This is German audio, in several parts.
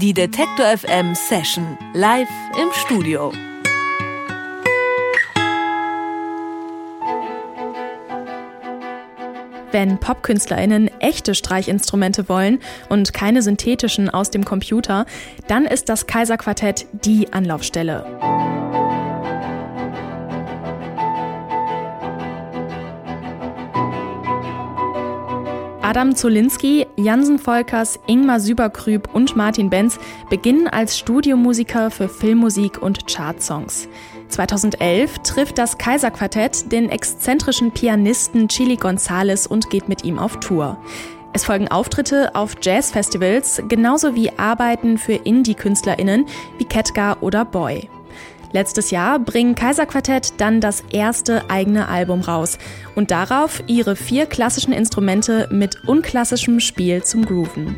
Die Detektor FM Session live im Studio. Wenn PopkünstlerInnen echte Streichinstrumente wollen und keine synthetischen aus dem Computer, dann ist das Kaiserquartett die Anlaufstelle. Adam Zolinski, Jansen Volkers, Ingmar Süberkrüb und Martin Benz beginnen als Studiomusiker für Filmmusik und Chartsongs. 2011 trifft das Kaiserquartett den exzentrischen Pianisten Chili Gonzales und geht mit ihm auf Tour. Es folgen Auftritte auf Jazzfestivals, genauso wie Arbeiten für Indie-KünstlerInnen wie Ketka oder Boy. Letztes Jahr bringen Kaiserquartett dann das erste eigene Album raus und darauf ihre vier klassischen Instrumente mit unklassischem Spiel zum Grooven.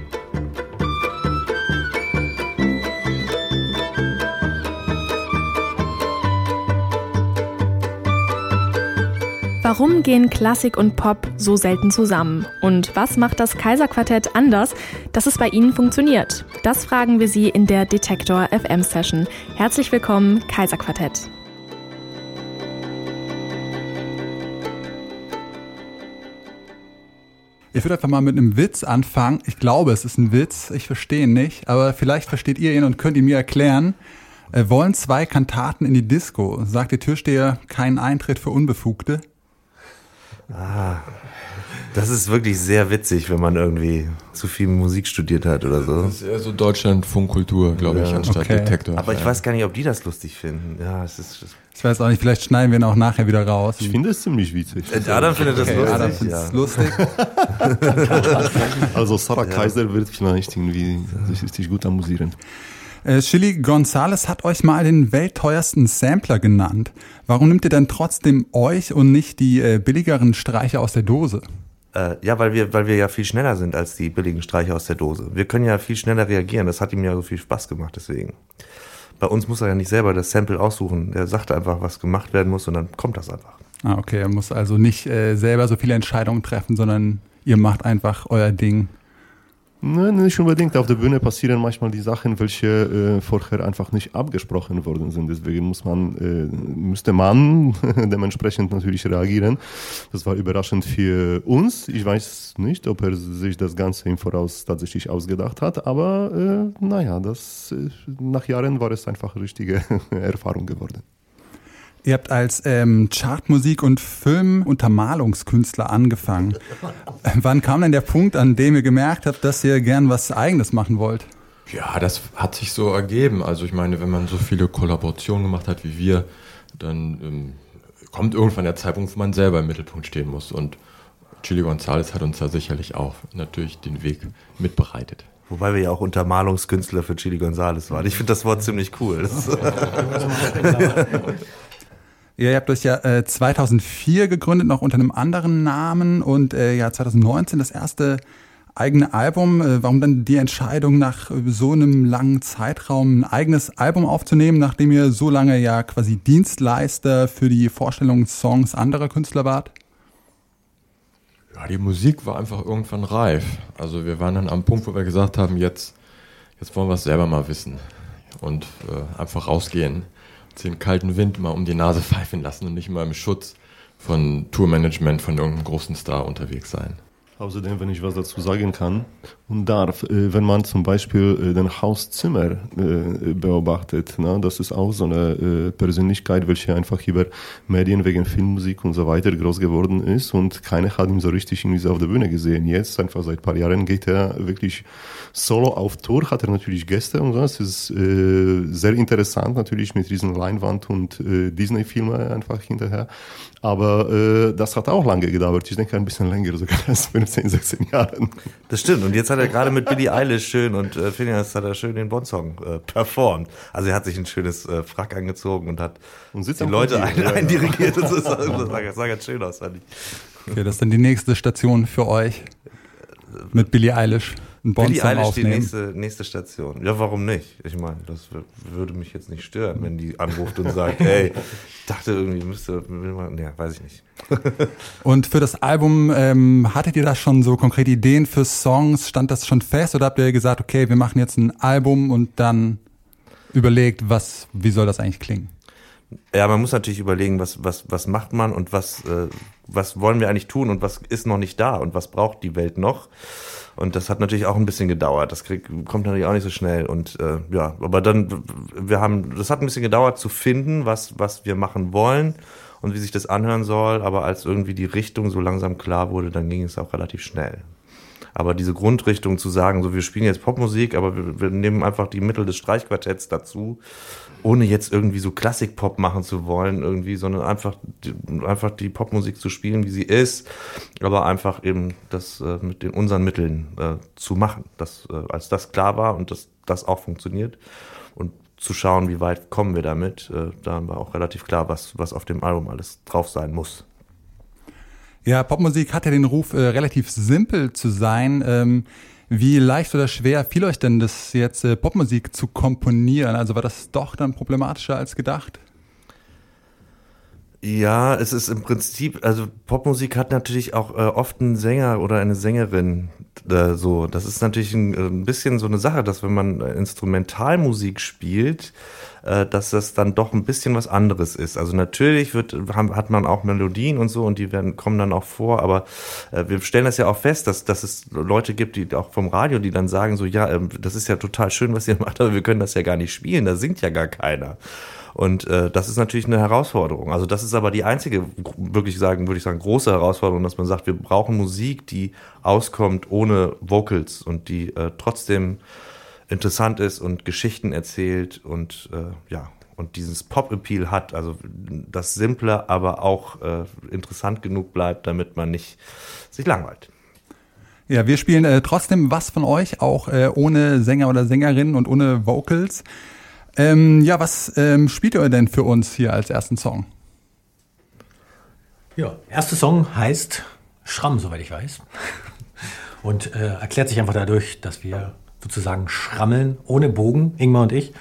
Warum gehen Klassik und Pop so selten zusammen? Und was macht das Kaiserquartett anders, dass es bei Ihnen funktioniert? Das fragen wir Sie in der Detektor FM Session. Herzlich willkommen, Kaiserquartett. Ich würde einfach mal mit einem Witz anfangen. Ich glaube, es ist ein Witz. Ich verstehe ihn nicht, aber vielleicht versteht ihr ihn und könnt ihn mir erklären. Äh, wollen zwei Kantaten in die Disco? Sagt der Türsteher keinen Eintritt für Unbefugte? Ah, das ist wirklich sehr witzig, wenn man irgendwie zu viel Musik studiert hat oder so. Das ist eher so Deutschland-Funkkultur, glaube ich, anstatt okay. Detektor. Aber ich weiß gar nicht, ob die das lustig finden. Ja, es ist. Ich weiß auch nicht, vielleicht schneiden wir ihn auch nachher wieder raus. Ich finde es ziemlich witzig. Äh, Adam findet das Okay, lustig. Adam findet ja. es lustig. Also Sarah Kaiser wird vielleicht irgendwie sich richtig gut amüsieren. Äh, Chili Gonzales hat euch mal den weltteuersten Sampler genannt. Warum nimmt ihr denn trotzdem euch und nicht die äh, billigeren Streicher aus der Dose? Äh, ja, weil wir, weil wir ja viel schneller sind als die billigen Streicher aus der Dose. Wir können ja viel schneller reagieren. Das hat ihm ja so viel Spaß gemacht, deswegen. Bei uns muss er ja nicht selber das Sample aussuchen. Er sagt einfach, was gemacht werden muss und dann kommt das einfach. Ah, okay, er muss also nicht äh, selber so viele Entscheidungen treffen, sondern ihr macht einfach euer Ding. Nein, nicht unbedingt. Auf der Bühne passieren manchmal die Sachen, welche äh, vorher einfach nicht abgesprochen worden sind. Deswegen muss man, äh, müsste man dementsprechend natürlich reagieren. Das war überraschend für uns. Ich weiß nicht, ob er sich das Ganze im Voraus tatsächlich ausgedacht hat, aber äh, naja, das, äh, nach Jahren war es einfach eine richtige Erfahrung geworden. Ihr habt als ähm, Chartmusik- und Filmuntermalungskünstler angefangen. Äh, Wann kam denn der Punkt, an dem ihr gemerkt habt, dass ihr gern was Eigenes machen wollt? Ja, das hat sich so ergeben. Also ich meine, wenn man so viele Kollaborationen gemacht hat wie wir, dann ähm, kommt irgendwann der Zeitpunkt, wo man selber im Mittelpunkt stehen muss. Und Chili Gonzales hat uns da sicherlich auch natürlich den Weg mitbereitet. Wobei wir ja auch Untermalungskünstler für Chili Gonzales waren. Ich finde das Wort ziemlich cool. Ihr habt euch ja äh, 2004 gegründet, noch unter einem anderen Namen und äh, ja 2019 das erste eigene Album. Äh, warum dann die Entscheidung nach so einem langen Zeitraum ein eigenes Album aufzunehmen, nachdem ihr so lange ja quasi Dienstleister für die Vorstellungssongs anderer Künstler wart? Ja, die Musik war einfach irgendwann reif. Also wir waren dann am Punkt, wo wir gesagt haben, jetzt, jetzt wollen wir es selber mal wissen. Und äh, einfach rausgehen, den kalten Wind mal um die Nase pfeifen lassen und nicht mal im Schutz von Tourmanagement von irgendeinem großen Star unterwegs sein. Außerdem, wenn ich was dazu sagen kann und darf, äh, wenn man zum Beispiel äh, den Hauszimmer äh, beobachtet, ne, das ist auch so eine Persönlichkeit, welche einfach über Medien wegen Filmmusik und so weiter groß geworden ist und keiner hat ihn so richtig irgendwie auf der Bühne gesehen. Jetzt, einfach seit ein paar Jahren, geht er wirklich solo auf Tour, hat er natürlich Gäste und so. Es ist sehr interessant natürlich mit diesen Leinwand und äh, Disney-Filme einfach hinterher. Aber das hat auch lange gedauert. Ich denke ein bisschen länger, sogar als 15, 16 Jahren. das stimmt. Und jetzt hat er gerade mit Billie Eilish schön und äh, Phineas hat er schön den Bond-Song äh, performt. Also er hat sich ein schönes äh, Frack angezogen und hat Und sitzt die Leute ein, ja, eindirigiert. Das, ist, das, sah, das sah ganz schön aus, fand ich. Okay, das ist dann die nächste Station für euch mit Billie Eilish. Einen Billie Bond-Song Eilish die aufnehmen. nächste, nächste Station. Ja, warum nicht? Ich meine, das wür- würde mich jetzt nicht stören, wenn die anruft und sagt, ey, ich dachte irgendwie müsste, will man, ja, weiß ich nicht. Und für das Album, ähm, hattet ihr da schon so konkrete Ideen für Songs? Stand das schon fest oder habt ihr gesagt, okay, wir machen jetzt ein Album und dann überlegt, was, wie soll das eigentlich klingen? Ja, man muss natürlich überlegen, was, was, was macht man und was, äh, was wollen wir eigentlich tun und was ist noch nicht da und was braucht die Welt noch. Und das hat natürlich auch ein bisschen gedauert. Das krieg, kommt natürlich auch nicht so schnell. Und äh, ja, aber dann, wir haben, das hat ein bisschen gedauert zu finden, was, was wir machen wollen und wie sich das anhören soll. Aber als irgendwie die Richtung so langsam klar wurde, dann ging es auch relativ schnell. Aber diese Grundrichtung zu sagen, so wir spielen jetzt Popmusik, aber wir, wir nehmen einfach die Mittel des Streichquartetts dazu, ohne jetzt irgendwie so Klassikpop machen zu wollen, irgendwie, sondern einfach, die- einfach die Popmusik zu spielen, wie sie ist, aber einfach eben das äh, mit den unseren Mitteln äh, zu machen. Das, äh, als das klar war und das, das auch funktioniert und zu schauen, wie weit kommen wir damit, äh, da war auch relativ klar, was, was auf dem Album alles drauf sein muss. Ja, Popmusik hat ja den Ruf, äh, relativ simpel zu sein. Ähm, wie leicht oder schwer fiel euch denn das jetzt, äh, Popmusik zu komponieren? Also war das doch dann problematischer als gedacht? Ja, es ist im Prinzip, also Popmusik hat natürlich auch äh, oft einen Sänger oder eine Sängerin äh, so. Das ist natürlich ein, äh, ein bisschen so eine Sache, dass wenn man äh, Instrumentalmusik spielt, äh, dass das dann doch ein bisschen was anderes ist. Also natürlich wird, haben, hat man auch Melodien und so und die werden kommen dann auch vor, aber äh, wir stellen das ja auch fest, dass, dass es Leute gibt, die auch vom Radio, die dann sagen so, ja, ähm, das ist ja total schön, was ihr macht, aber wir können das ja gar nicht spielen, da singt ja gar keiner. Und äh, das ist natürlich eine Herausforderung. Also das ist aber die einzige, wirklich sagen, würde ich sagen, große Herausforderung, dass man sagt, wir brauchen Musik, die auskommt ohne Vocals und die äh, trotzdem interessant ist und Geschichten erzählt und äh, ja und dieses Pop-Appeal hat, also das simple, aber auch äh, interessant genug bleibt, damit man nicht sich langweilt. Ja, wir spielen äh, trotzdem was von euch, auch äh, ohne Sänger oder Sängerin und ohne Vocals. Ähm, ja, was ähm, spielt ihr denn für uns hier als ersten Song? Ja, erster Song heißt Schramm, soweit ich weiß. Und äh, erklärt sich einfach dadurch, dass wir sozusagen schrammeln, ohne Bogen, Ingmar und ich.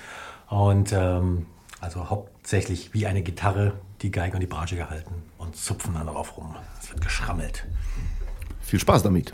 Und ähm, also hauptsächlich wie eine Gitarre die Geige und die Bratsche gehalten und zupfen dann darauf rum. Es wird geschrammelt. Viel Spaß damit.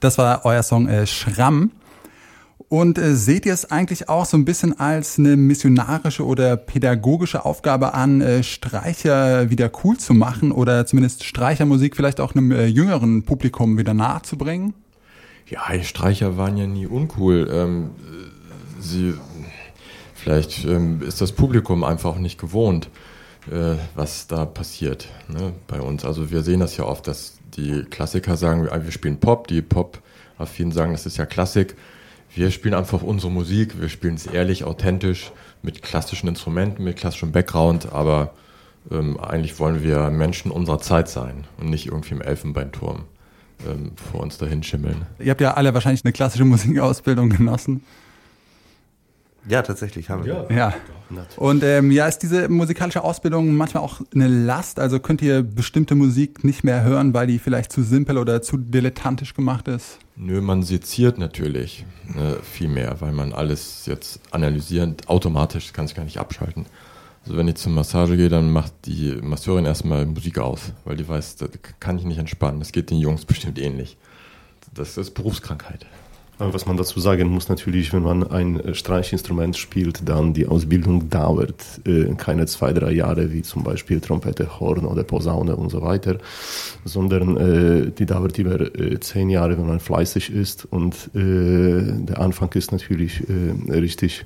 Das war euer Song äh, Schramm. Und äh, seht ihr es eigentlich auch so ein bisschen als eine missionarische oder pädagogische Aufgabe an, äh, Streicher wieder cool zu machen oder zumindest Streichermusik vielleicht auch einem äh, jüngeren Publikum wieder nahezubringen? Ja, Streicher waren ja nie uncool. Ähm, sie, vielleicht ähm, ist das Publikum einfach nicht gewohnt, was da passiert ne, bei uns. Also wir sehen das ja oft, dass die Klassiker sagen, wir spielen Pop, die Pop-affinen sagen, das ist ja Klassik. Wir spielen einfach unsere Musik, wir spielen es ehrlich, authentisch, mit klassischen Instrumenten, mit klassischem Background, aber ähm, eigentlich wollen wir Menschen unserer Zeit sein und nicht irgendwie im Elfenbeinturm ähm, vor uns dahin schimmeln. Ihr habt ja alle wahrscheinlich eine klassische Musikausbildung genossen. Ja, tatsächlich haben wir. Ja. ja. Und ähm, ja, ist diese musikalische Ausbildung manchmal auch eine Last? Also könnt ihr bestimmte Musik nicht mehr hören, weil die vielleicht zu simpel oder zu dilettantisch gemacht ist? Nö, man seziert natürlich ne, viel mehr, weil man alles jetzt analysierend automatisch kann sich gar nicht abschalten. Also wenn ich zur Massage gehe, dann macht die Masseurin erstmal Musik aus, weil die weiß, da kann ich nicht entspannen. Das geht den Jungs bestimmt ähnlich. Das ist Berufskrankheit. Was man dazu sagen muss, natürlich, wenn man ein äh, Streichinstrument spielt, dann die Ausbildung dauert äh, keine zwei, drei Jahre, wie zum Beispiel Trompete, Horn oder Posaune und so weiter, sondern äh, die dauert über äh, zehn Jahre, wenn man fleißig ist. Und äh, der Anfang ist natürlich äh, richtig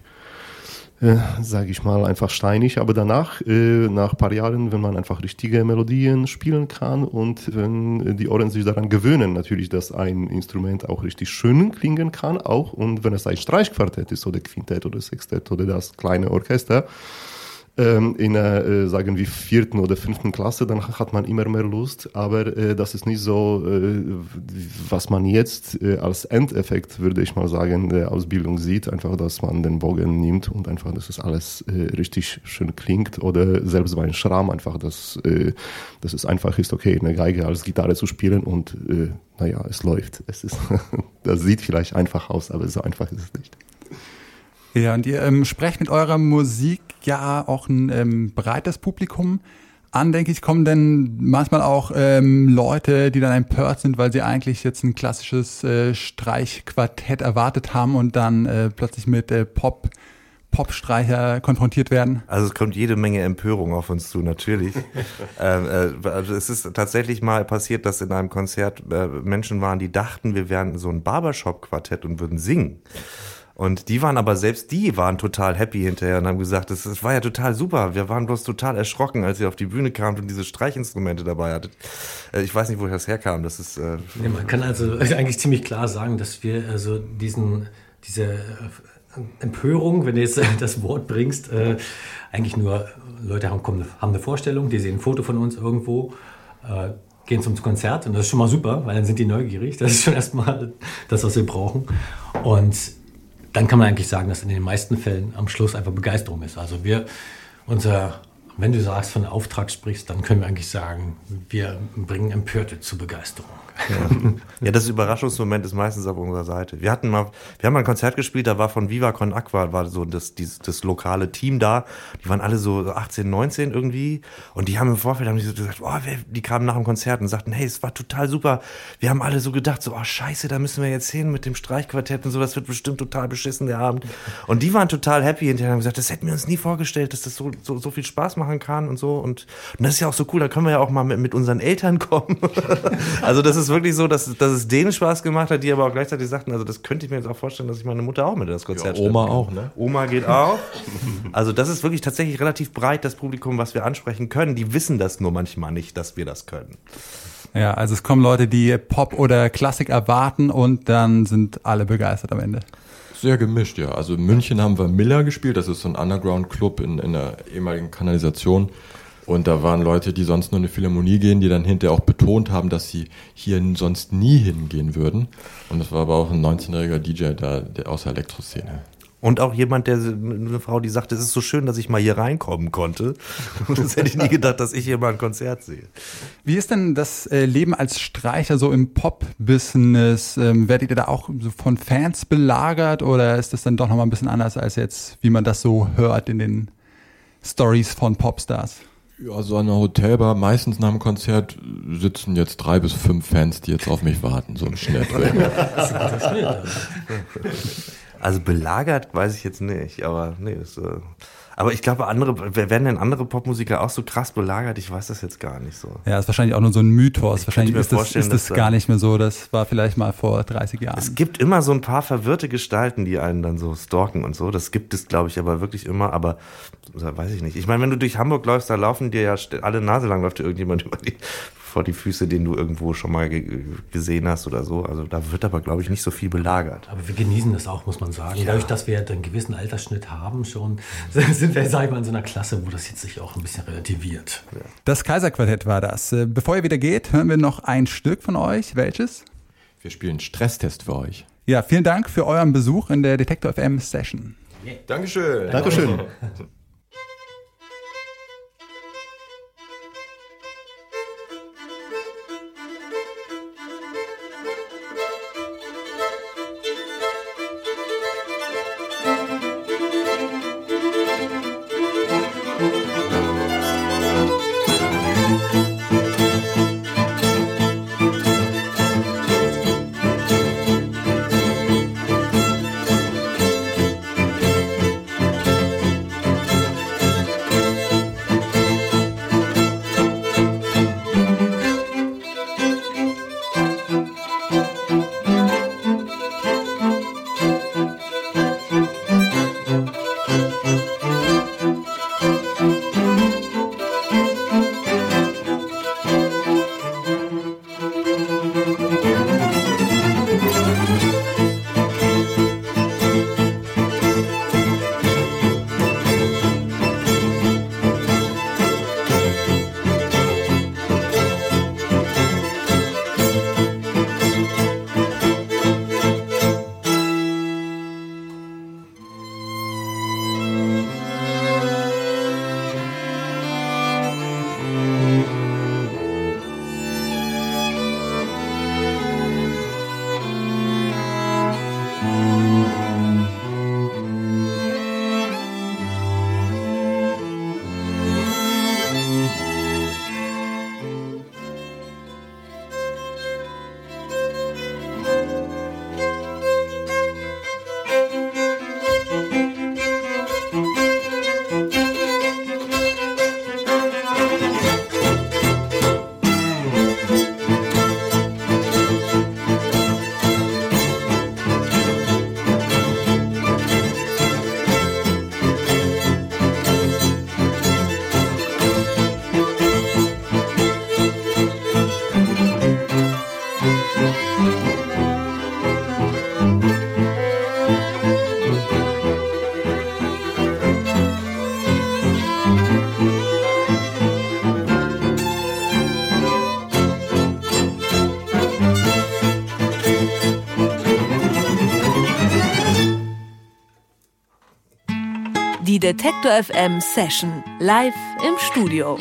äh, sage ich mal, einfach steinig. Aber danach, äh, nach ein paar Jahren, wenn man einfach richtige Melodien spielen kann und wenn die Ohren sich daran gewöhnen, natürlich, dass ein Instrument auch richtig schön klingen kann, auch und wenn es ein Streichquartett ist oder Quintett oder Sextett oder das kleine Orchester, ähm, in der, äh, sagen wir, vierten oder fünften Klasse, dann hat man immer mehr Lust, aber äh, das ist nicht so, äh, was man jetzt äh, als Endeffekt, würde ich mal sagen, der Ausbildung sieht, einfach, dass man den Bogen nimmt und einfach, dass es alles äh, richtig schön klingt oder selbst bei einem Schramm einfach, dass, äh, dass es einfach ist, okay, eine Geige als Gitarre zu spielen und naja, es läuft. Es ist, das sieht vielleicht einfach aus, aber so einfach ist es nicht. Ja, und ihr ähm, sprecht mit eurer Musik ja auch ein ähm, breites Publikum an, denke ich. Kommen denn manchmal auch ähm, Leute, die dann empört sind, weil sie eigentlich jetzt ein klassisches äh, Streichquartett erwartet haben und dann äh, plötzlich mit äh, Pop Popstreicher konfrontiert werden? Also es kommt jede Menge Empörung auf uns zu, natürlich. ähm, äh, also es ist tatsächlich mal passiert, dass in einem Konzert äh, Menschen waren, die dachten, wir wären so ein Barbershop-Quartett und würden singen. Und die waren aber selbst die waren total happy hinterher und haben gesagt, das, das war ja total super. Wir waren bloß total erschrocken, als ihr auf die Bühne kamt und diese Streichinstrumente dabei hattet. Äh, ich weiß nicht, woher das herkam. Das ist. Äh nee, man kann also eigentlich ziemlich klar sagen, dass wir also diesen diese äh, Empörung, wenn du jetzt das Wort bringst, äh, eigentlich nur Leute haben, kommen, haben eine Vorstellung, die sehen ein Foto von uns irgendwo, äh, gehen zum Konzert und das ist schon mal super, weil dann sind die neugierig. Das ist schon erstmal das, was wir brauchen. Und dann kann man eigentlich sagen, dass in den meisten Fällen am Schluss einfach Begeisterung ist. Also wir, unser Wenn du sagst, von Auftrag sprichst, dann können wir eigentlich sagen, wir bringen Empörte zur Begeisterung. Ja. ja, das Überraschungsmoment ist meistens auf unserer Seite. Wir hatten mal, wir haben mal ein Konzert gespielt, da war von Viva Con Aqua, war so das, dieses, das lokale Team da. Die waren alle so 18, 19 irgendwie. Und die haben im Vorfeld haben die so gesagt, oh, die kamen nach dem Konzert und sagten, hey, es war total super. Wir haben alle so gedacht, so, oh scheiße, da müssen wir jetzt hin mit dem Streichquartett und so, das wird bestimmt total beschissen, der Abend. Und die waren total happy hinterher haben gesagt, das hätten wir uns nie vorgestellt, dass das so, so, so viel Spaß machen kann und so. Und, und das ist ja auch so cool, da können wir ja auch mal mit, mit unseren Eltern kommen. also das ist wirklich so, dass, dass es denen Spaß gemacht hat, die aber auch gleichzeitig sagten, also das könnte ich mir jetzt auch vorstellen, dass ich meine Mutter auch mit in das Konzert ja, Oma auch, ne? Oma geht auch. Also das ist wirklich tatsächlich relativ breit, das Publikum, was wir ansprechen können. Die wissen das nur manchmal nicht, dass wir das können. Ja, also es kommen Leute, die Pop oder Klassik erwarten und dann sind alle begeistert am Ende. Sehr gemischt, ja. Also in München haben wir Miller gespielt, das ist so ein Underground-Club in, in der ehemaligen Kanalisation. Und da waren Leute, die sonst nur in eine Philharmonie gehen, die dann hinterher auch betont haben, dass sie hier sonst nie hingehen würden. Und das war aber auch ein 19-jähriger DJ da der aus der Elektroszene. Und auch jemand, der eine Frau, die sagte, es ist so schön, dass ich mal hier reinkommen konnte. Und das hätte ich nie gedacht, dass ich hier mal ein Konzert sehe. Wie ist denn das äh, Leben als Streicher so im Pop-Business? Ähm, werdet ihr da auch von Fans belagert oder ist das dann doch nochmal ein bisschen anders als jetzt, wie man das so hört in den Stories von Popstars? Ja, so eine Hotelbar, meistens nach dem Konzert sitzen jetzt drei bis fünf Fans, die jetzt auf mich warten, so im Schnitt. ist Schnitt. Also belagert weiß ich jetzt nicht, aber nee, das, äh, aber ich glaube, andere, werden denn andere Popmusiker auch so krass belagert? Ich weiß das jetzt gar nicht so. Ja, ist wahrscheinlich auch nur so ein Mythos. Ich wahrscheinlich ist das, ist das gar nicht mehr so. Das war vielleicht mal vor 30 Jahren. Es gibt immer so ein paar verwirrte Gestalten, die einen dann so stalken und so. Das gibt es, glaube ich, aber wirklich immer. Aber weiß ich nicht. Ich meine, wenn du durch Hamburg läufst, da laufen dir ja alle Nase lang läuft dir irgendjemand über die vor die Füße, den du irgendwo schon mal gesehen hast oder so. Also da wird aber, glaube ich, nicht so viel belagert. Aber wir genießen das auch, muss man sagen. Ja. Dadurch, dass wir einen gewissen Altersschnitt haben schon, sind wir, sag ich mal, in so einer Klasse, wo das jetzt sich auch ein bisschen relativiert. Ja. Das Kaiserquartett war das. Äh, bevor ihr wieder geht, hören wir noch ein Stück von euch. Welches? Wir spielen Stresstest für euch. Ja, vielen Dank für euren Besuch in der Detektor FM Session. Yeah. Dankeschön. Dankeschön. Die Detektor FM Session live im Studio.